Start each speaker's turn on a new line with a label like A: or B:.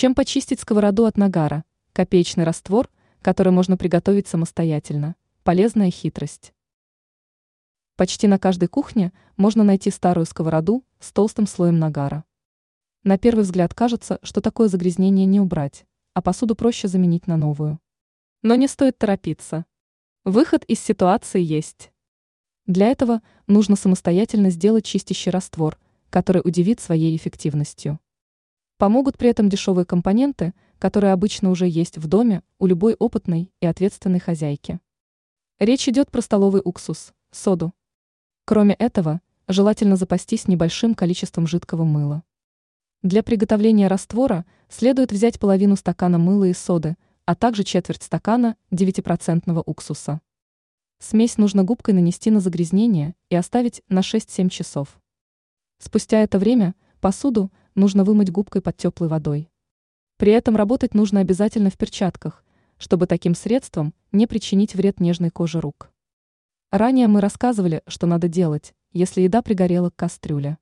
A: Чем почистить сковороду от нагара? Копеечный раствор, который можно приготовить самостоятельно. Полезная хитрость. Почти на каждой кухне можно найти старую сковороду с толстым слоем нагара. На первый взгляд кажется, что такое загрязнение не убрать, а посуду проще заменить на новую. Но не стоит торопиться. Выход из ситуации есть. Для этого нужно самостоятельно сделать чистящий раствор, который удивит своей эффективностью. Помогут при этом дешевые компоненты, которые обычно уже есть в доме у любой опытной и ответственной хозяйки. Речь идет про столовый уксус, соду, Кроме этого, желательно запастись небольшим количеством жидкого мыла. Для приготовления раствора следует взять половину стакана мыла и соды, а также четверть стакана 9% уксуса. Смесь нужно губкой нанести на загрязнение и оставить на 6-7 часов. Спустя это время посуду нужно вымыть губкой под теплой водой. При этом работать нужно обязательно в перчатках, чтобы таким средством не причинить вред нежной коже рук. Ранее мы рассказывали, что надо делать, если еда пригорела к кастрюле.